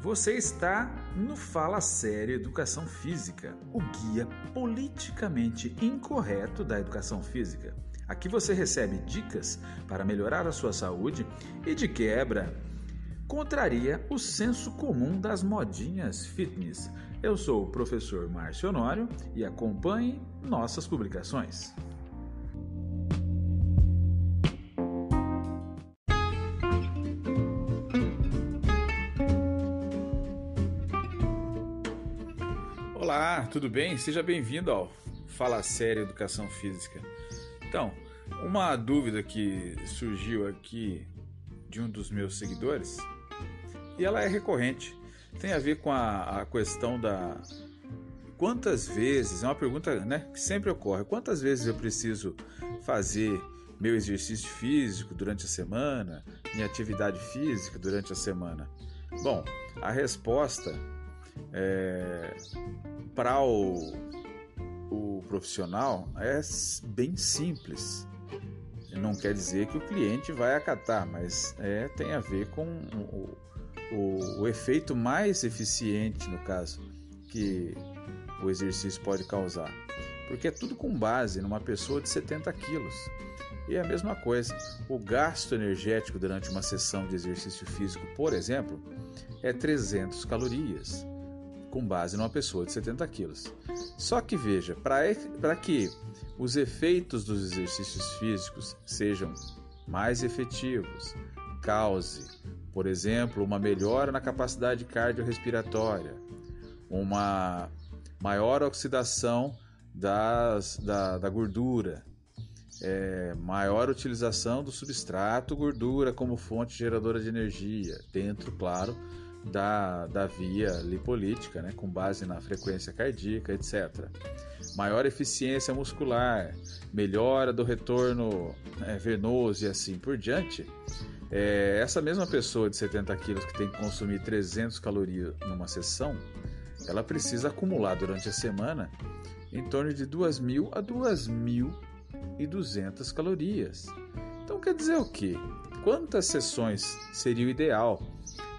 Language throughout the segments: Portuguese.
Você está no Fala Sério Educação Física, o guia politicamente incorreto da educação física. Aqui você recebe dicas para melhorar a sua saúde e, de quebra, contraria o senso comum das modinhas fitness. Eu sou o professor Márcio Honório e acompanhe nossas publicações. Olá, tudo bem? Seja bem-vindo ao Fala Sério Educação Física. Então, uma dúvida que surgiu aqui de um dos meus seguidores, e ela é recorrente, tem a ver com a, a questão da quantas vezes, é uma pergunta né, que sempre ocorre, quantas vezes eu preciso fazer meu exercício físico durante a semana, minha atividade física durante a semana? Bom, a resposta é, para o, o profissional é bem simples. Não quer dizer que o cliente vai acatar, mas é, tem a ver com o, o, o efeito mais eficiente, no caso, que o exercício pode causar. Porque é tudo com base numa pessoa de 70 quilos. E é a mesma coisa, o gasto energético durante uma sessão de exercício físico, por exemplo, é 300 calorias com base numa pessoa de 70 quilos. Só que veja, para que os efeitos dos exercícios físicos sejam mais efetivos, cause, por exemplo, uma melhora na capacidade cardiorrespiratória, uma maior oxidação das, da, da gordura, é, maior utilização do substrato gordura como fonte geradora de energia, dentro, claro, da, da via lipolítica, né, com base na frequência cardíaca, etc. Maior eficiência muscular, melhora do retorno né, venoso e assim por diante. É, essa mesma pessoa de 70 quilos que tem que consumir 300 calorias numa sessão, ela precisa acumular durante a semana em torno de 2.000 a 2.200 calorias. Então quer dizer o quê? Quantas sessões seria o ideal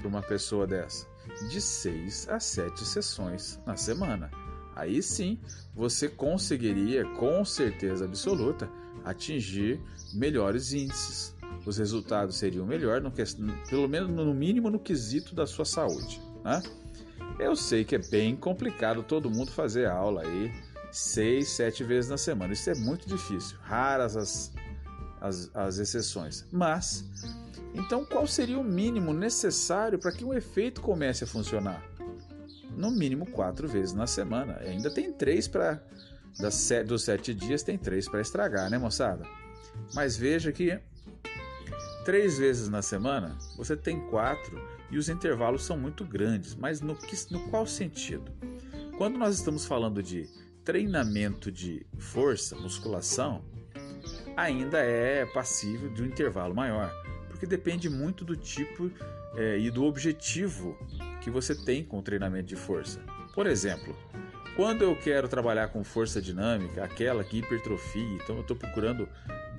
para uma pessoa dessa? De 6 a 7 sessões na semana. Aí sim você conseguiria, com certeza absoluta, atingir melhores índices. Os resultados seriam melhores, pelo menos no mínimo no quesito da sua saúde. Né? Eu sei que é bem complicado todo mundo fazer aula aí seis, sete vezes na semana. Isso é muito difícil, raras as, as, as exceções. Mas então, qual seria o mínimo necessário para que um efeito comece a funcionar? No mínimo quatro vezes na semana. Ainda tem três para. Dos sete dias, tem três para estragar, né, moçada? Mas veja que três vezes na semana você tem quatro e os intervalos são muito grandes. Mas no, que, no qual sentido? Quando nós estamos falando de treinamento de força, musculação, ainda é passível de um intervalo maior porque depende muito do tipo é, e do objetivo que você tem com o treinamento de força. Por exemplo, quando eu quero trabalhar com força dinâmica, aquela que hipertrofia, então eu estou procurando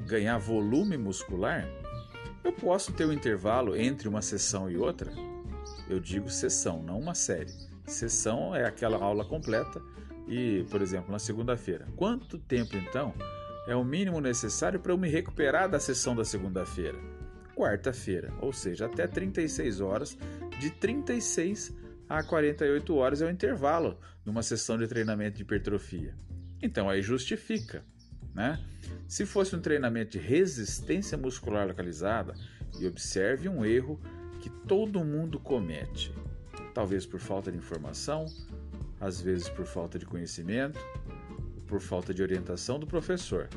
ganhar volume muscular, eu posso ter um intervalo entre uma sessão e outra. Eu digo sessão, não uma série. Sessão é aquela aula completa e, por exemplo, na segunda-feira. Quanto tempo então é o mínimo necessário para eu me recuperar da sessão da segunda-feira? Quarta-feira, ou seja, até 36 horas, de 36 a 48 horas é o intervalo numa sessão de treinamento de hipertrofia. Então aí justifica, né? Se fosse um treinamento de resistência muscular localizada, e observe um erro que todo mundo comete, talvez por falta de informação, às vezes por falta de conhecimento, por falta de orientação do professor.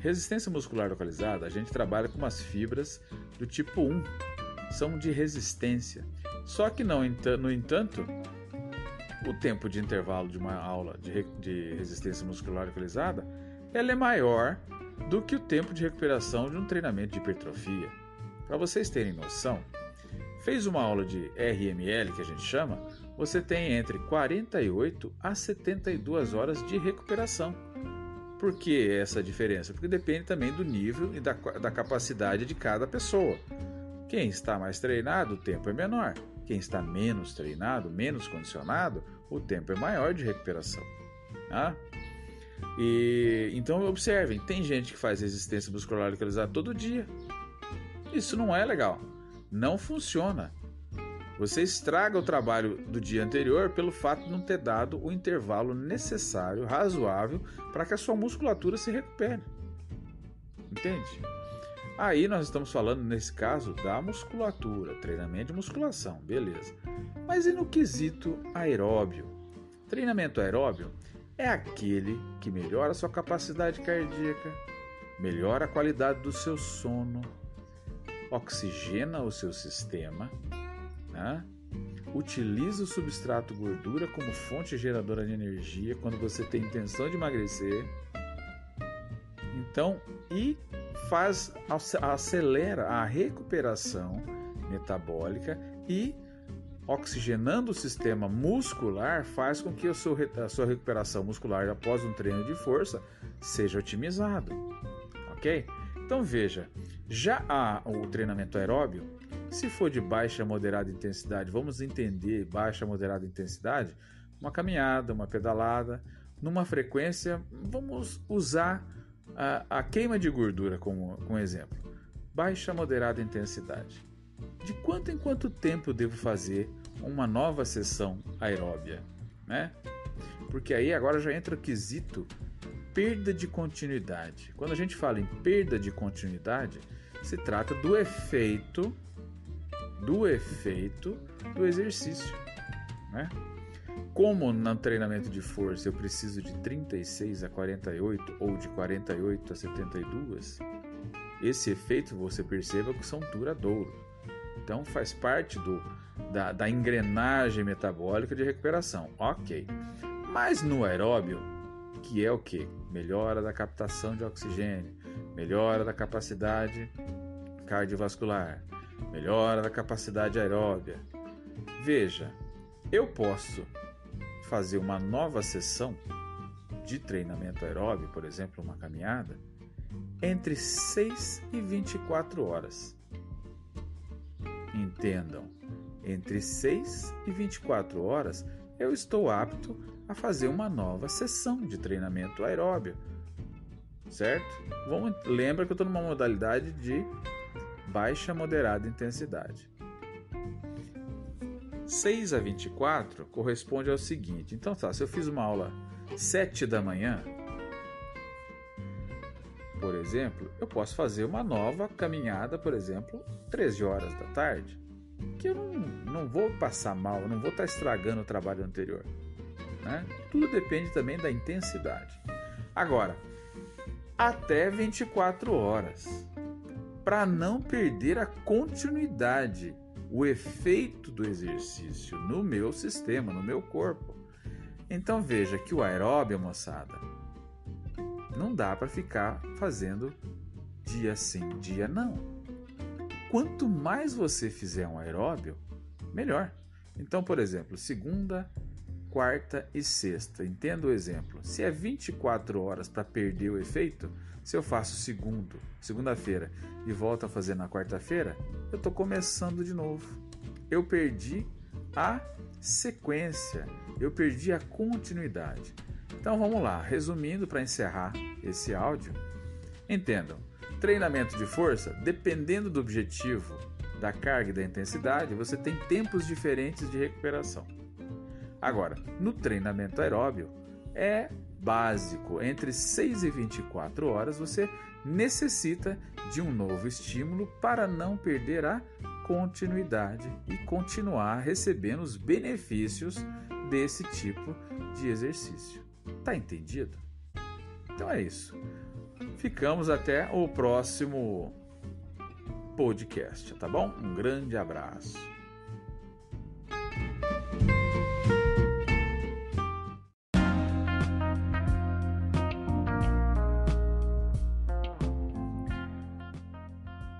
Resistência muscular localizada, a gente trabalha com umas fibras do tipo 1, são de resistência. Só que não, no entanto, o tempo de intervalo de uma aula de, resistência muscular localizada ela é maior do que o tempo de recuperação de um treinamento de hipertrofia. Para vocês terem noção, fez uma aula de RML, que a gente chama, você tem entre 48 a 72 horas de recuperação. Por que essa diferença? Porque depende também do nível e da, da capacidade de cada pessoa. Quem está mais treinado, o tempo é menor. Quem está menos treinado, menos condicionado, o tempo é maior de recuperação. Tá? E então observem, tem gente que faz resistência muscular localizada todo dia. Isso não é legal. Não funciona. Você estraga o trabalho do dia anterior pelo fato de não ter dado o intervalo necessário, razoável, para que a sua musculatura se recupere. Entende? Aí nós estamos falando, nesse caso, da musculatura, treinamento de musculação, beleza. Mas e no quesito aeróbio? Treinamento aeróbio é aquele que melhora a sua capacidade cardíaca, melhora a qualidade do seu sono, oxigena o seu sistema, né? utiliza o substrato gordura como fonte geradora de energia quando você tem intenção de emagrecer. Então, e faz acelera a recuperação metabólica e oxigenando o sistema muscular faz com que a sua recuperação muscular após um treino de força seja otimizado, ok? Então veja, já há o treinamento aeróbio, se for de baixa a moderada intensidade, vamos entender baixa a moderada intensidade, uma caminhada, uma pedalada, numa frequência, vamos usar a, a queima de gordura como, como exemplo. Baixa a moderada intensidade de quanto em quanto tempo devo fazer uma nova sessão aeróbia, né? Porque aí agora já entra o quesito perda de continuidade. Quando a gente fala em perda de continuidade, se trata do efeito do efeito do exercício, né? Como no treinamento de força eu preciso de 36 a 48 ou de 48 a 72, esse efeito você perceba que são duradouros. Então faz parte do, da, da engrenagem metabólica de recuperação. Ok. Mas no aeróbio, que é o que? Melhora da captação de oxigênio, melhora da capacidade cardiovascular, melhora da capacidade aeróbia. Veja, eu posso fazer uma nova sessão de treinamento aeróbio, por exemplo, uma caminhada, entre 6 e 24 horas. Entendam, entre 6 e 24 horas eu estou apto a fazer uma nova sessão de treinamento aeróbio. Certo? Vamos, lembra que eu estou numa modalidade de baixa moderada intensidade. 6 a 24 corresponde ao seguinte. Então tá, se eu fiz uma aula 7 da manhã, por exemplo, eu posso fazer uma nova caminhada, por exemplo, 13 horas da tarde, que eu não, não vou passar mal, não vou estar estragando o trabalho anterior. Né? Tudo depende também da intensidade. Agora, até 24 horas, para não perder a continuidade, o efeito do exercício no meu sistema, no meu corpo. Então veja que o aeróbio, moçada, não dá para ficar fazendo dia sim, dia não. Quanto mais você fizer um aeróbio, melhor. Então, por exemplo, segunda, quarta e sexta. Entenda o exemplo. Se é 24 horas para perder o efeito, se eu faço segundo, segunda-feira e volto a fazer na quarta-feira, eu estou começando de novo. Eu perdi a sequência, eu perdi a continuidade. Então vamos lá, resumindo para encerrar esse áudio. Entendam, treinamento de força, dependendo do objetivo, da carga e da intensidade, você tem tempos diferentes de recuperação. Agora, no treinamento aeróbio, é básico, entre 6 e 24 horas você necessita de um novo estímulo para não perder a continuidade e continuar recebendo os benefícios desse tipo de exercício. Tá entendido? Então é isso. Ficamos até o próximo podcast, tá bom? Um grande abraço.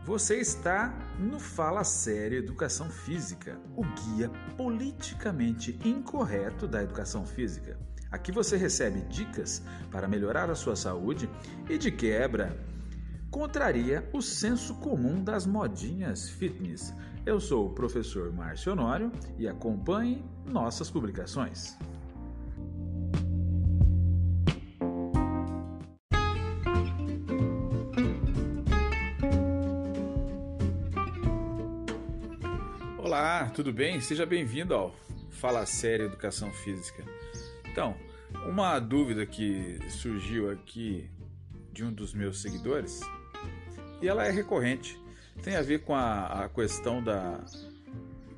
Você está no Fala Sério Educação Física, o guia politicamente incorreto da educação física. Aqui você recebe dicas para melhorar a sua saúde e, de quebra, contraria o senso comum das modinhas fitness. Eu sou o professor Márcio Honório e acompanhe nossas publicações. Olá, tudo bem? Seja bem-vindo ao Fala Sério Educação Física. Então, uma dúvida que surgiu aqui de um dos meus seguidores, e ela é recorrente, tem a ver com a, a questão da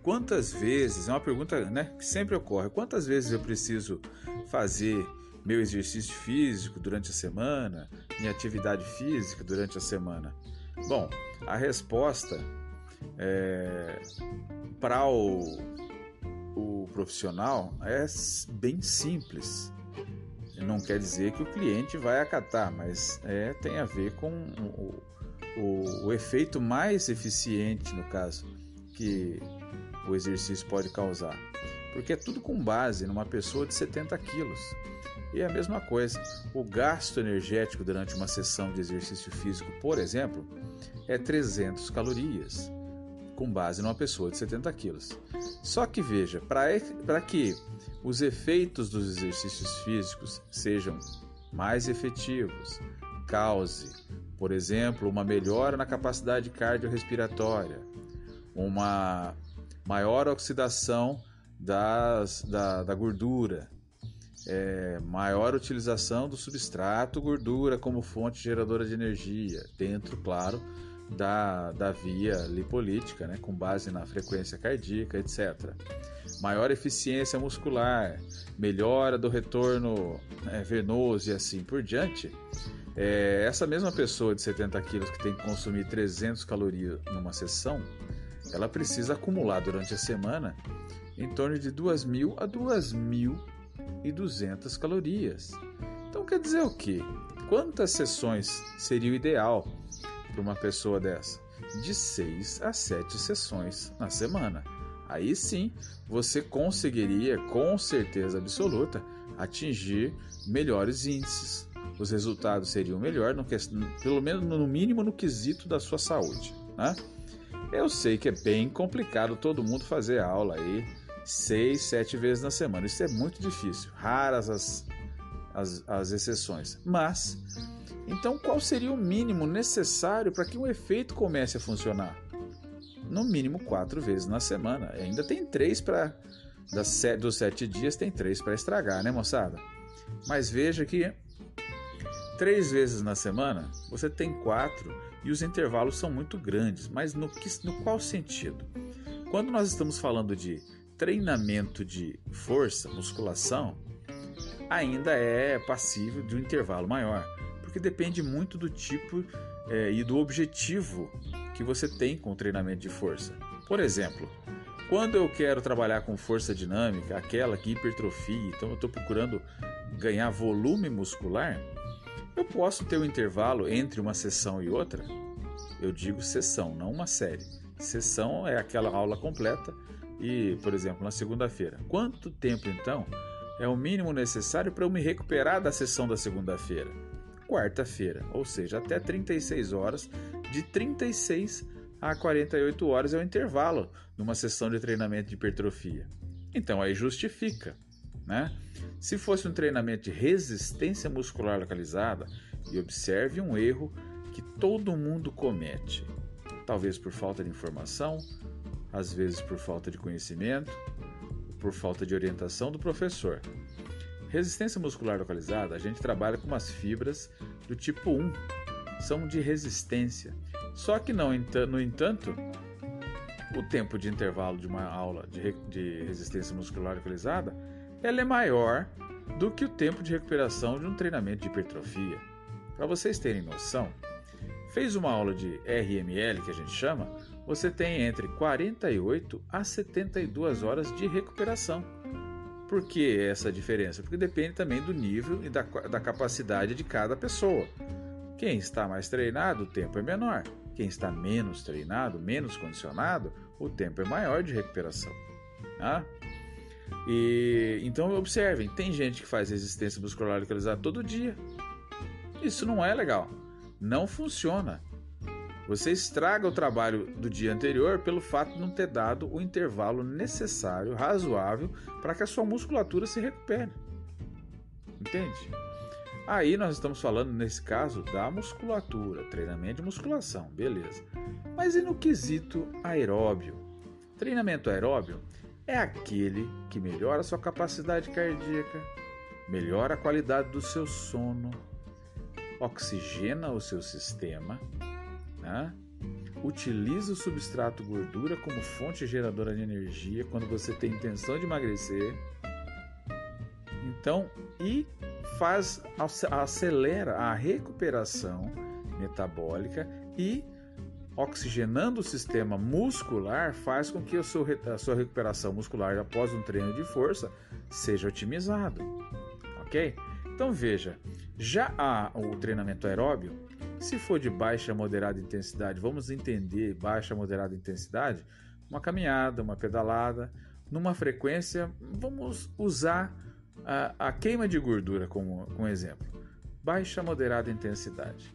quantas vezes, é uma pergunta né, que sempre ocorre, quantas vezes eu preciso fazer meu exercício físico durante a semana, minha atividade física durante a semana? Bom, a resposta é, para o, o profissional é bem simples. Não quer dizer que o cliente vai acatar, mas é, tem a ver com o, o, o efeito mais eficiente, no caso, que o exercício pode causar. Porque é tudo com base numa pessoa de 70 quilos. E é a mesma coisa, o gasto energético durante uma sessão de exercício físico, por exemplo, é 300 calorias com base numa pessoa de 70 quilos. Só que veja, para que os efeitos dos exercícios físicos sejam mais efetivos, cause, por exemplo, uma melhora na capacidade cardiorrespiratória, uma maior oxidação das, da, da gordura, é, maior utilização do substrato gordura como fonte geradora de energia, dentro, claro, da, da via lipolítica, né, com base na frequência cardíaca, etc. Maior eficiência muscular, melhora do retorno né, venoso e assim por diante. É, essa mesma pessoa de 70 quilos que tem que consumir 300 calorias numa sessão, ela precisa acumular durante a semana em torno de 2.000 a 2.200 calorias. Então quer dizer o quê? Quantas sessões seria o ideal para uma pessoa dessa? De 6 a 7 sessões na semana. Aí sim você conseguiria, com certeza absoluta, atingir melhores índices. Os resultados seriam melhor, no, pelo menos no mínimo no quesito da sua saúde. Né? Eu sei que é bem complicado todo mundo fazer aula aí seis, sete vezes na semana. Isso é muito difícil, raras as, as, as exceções. Mas então, qual seria o mínimo necessário para que um efeito comece a funcionar? No mínimo quatro vezes na semana. Ainda tem três para. Dos sete dias, tem três para estragar, né, moçada? Mas veja que três vezes na semana você tem quatro e os intervalos são muito grandes. Mas no, que, no qual sentido? Quando nós estamos falando de treinamento de força, musculação, ainda é passível de um intervalo maior depende muito do tipo é, e do objetivo que você tem com o treinamento de força. Por exemplo, quando eu quero trabalhar com força dinâmica, aquela que hipertrofia, então eu estou procurando ganhar volume muscular, eu posso ter um intervalo entre uma sessão e outra. Eu digo sessão, não uma série. Sessão é aquela aula completa e, por exemplo, na segunda-feira. Quanto tempo então é o mínimo necessário para eu me recuperar da sessão da segunda-feira? Quarta-feira, ou seja, até 36 horas, de 36 a 48 horas é o intervalo numa sessão de treinamento de hipertrofia. Então aí justifica, né? Se fosse um treinamento de resistência muscular localizada, e observe um erro que todo mundo comete, talvez por falta de informação, às vezes por falta de conhecimento, por falta de orientação do professor. Resistência muscular localizada, a gente trabalha com umas fibras do tipo 1, são de resistência. Só que não, no entanto, o tempo de intervalo de uma aula de, resistência muscular localizada ela é maior do que o tempo de recuperação de um treinamento de hipertrofia. Para vocês terem noção, fez uma aula de RML, que a gente chama, você tem entre 48 a 72 horas de recuperação. Por que essa diferença? Porque depende também do nível e da, da capacidade de cada pessoa. Quem está mais treinado, o tempo é menor. Quem está menos treinado, menos condicionado, o tempo é maior de recuperação. Tá? E então observem, tem gente que faz resistência muscular localizada todo dia. Isso não é legal. Não funciona. Você estraga o trabalho do dia anterior pelo fato de não ter dado o intervalo necessário, razoável, para que a sua musculatura se recupere. Entende? Aí nós estamos falando, nesse caso, da musculatura, treinamento de musculação, beleza. Mas e no quesito aeróbio? Treinamento aeróbio é aquele que melhora a sua capacidade cardíaca, melhora a qualidade do seu sono, oxigena o seu sistema, né? utiliza o substrato gordura como fonte geradora de energia quando você tem intenção de emagrecer. Então, e faz acelera a recuperação metabólica e oxigenando o sistema muscular faz com que a sua, a sua recuperação muscular após um treino de força seja otimizado, ok? Então veja, já há o treinamento aeróbio, se for de baixa a moderada intensidade, vamos entender baixa a moderada intensidade, uma caminhada, uma pedalada, numa frequência, vamos usar a, a queima de gordura como, como exemplo. Baixa a moderada intensidade.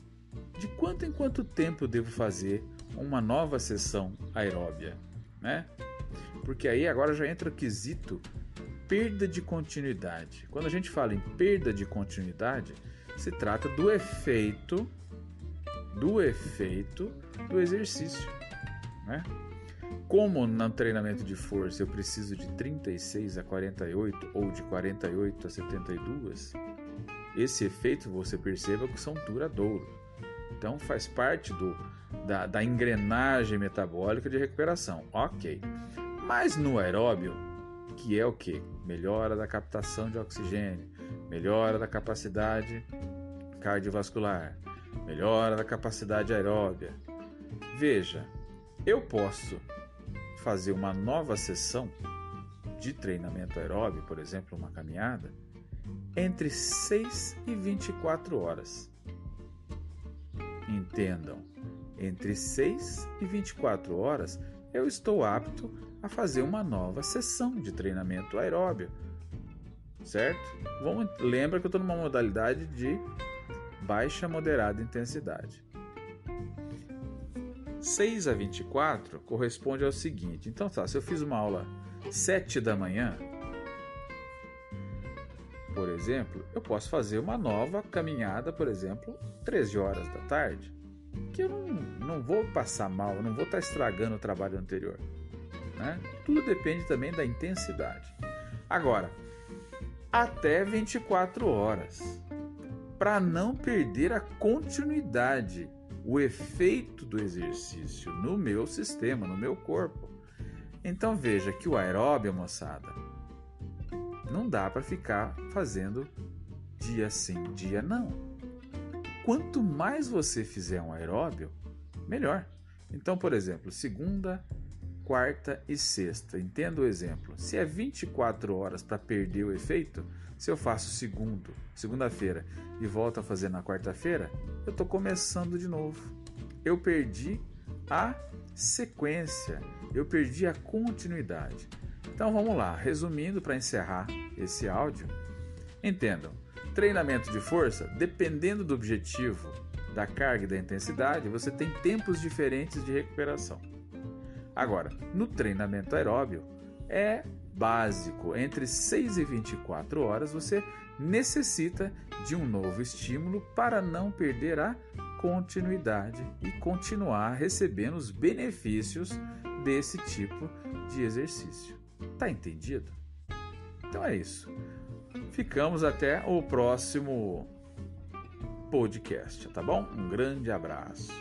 De quanto em quanto tempo devo fazer uma nova sessão aeróbia, né? Porque aí agora já entra o quesito perda de continuidade. Quando a gente fala em perda de continuidade, se trata do efeito do efeito do exercício, né? Como no treinamento de força eu preciso de 36 a 48 ou de 48 a 72, esse efeito você perceba que são duradouros. Então faz parte do, da, da engrenagem metabólica de recuperação. Ok. Mas no aeróbio, que é o que? Melhora da captação de oxigênio, melhora da capacidade cardiovascular, melhora da capacidade aeróbia. Veja, eu posso fazer uma nova sessão de treinamento aeróbio, por exemplo, uma caminhada, entre 6 e 24 horas. Entendam, entre 6 e 24 horas eu estou apto a fazer uma nova sessão de treinamento aeróbio. Certo? Vamos, lembra que eu estou numa modalidade de baixa moderada intensidade. 6 a 24 corresponde ao seguinte. Então tá, se eu fiz uma aula 7 da manhã, por exemplo, eu posso fazer uma nova caminhada, por exemplo, 13 horas da tarde, que eu não, não vou passar mal, não vou estar estragando o trabalho anterior. Né? Tudo depende também da intensidade. Agora, até 24 horas, para não perder a continuidade o efeito do exercício no meu sistema, no meu corpo. Então veja que o aeróbio, moçada, não dá para ficar fazendo dia sim, dia não. Quanto mais você fizer um aeróbio, melhor. Então, por exemplo, segunda, quarta e sexta. Entenda o exemplo. Se é 24 horas para perder o efeito, se eu faço segundo, segunda-feira e volto a fazer na quarta-feira, eu estou começando de novo. Eu perdi a sequência, eu perdi a continuidade. Então vamos lá, resumindo para encerrar esse áudio. Entendam, treinamento de força, dependendo do objetivo, da carga e da intensidade, você tem tempos diferentes de recuperação. Agora, no treinamento aeróbio, é básico. Entre 6 e 24 horas você necessita de um novo estímulo para não perder a continuidade e continuar recebendo os benefícios desse tipo de exercício. Tá entendido? Então é isso. Ficamos até o próximo podcast, tá bom? Um grande abraço.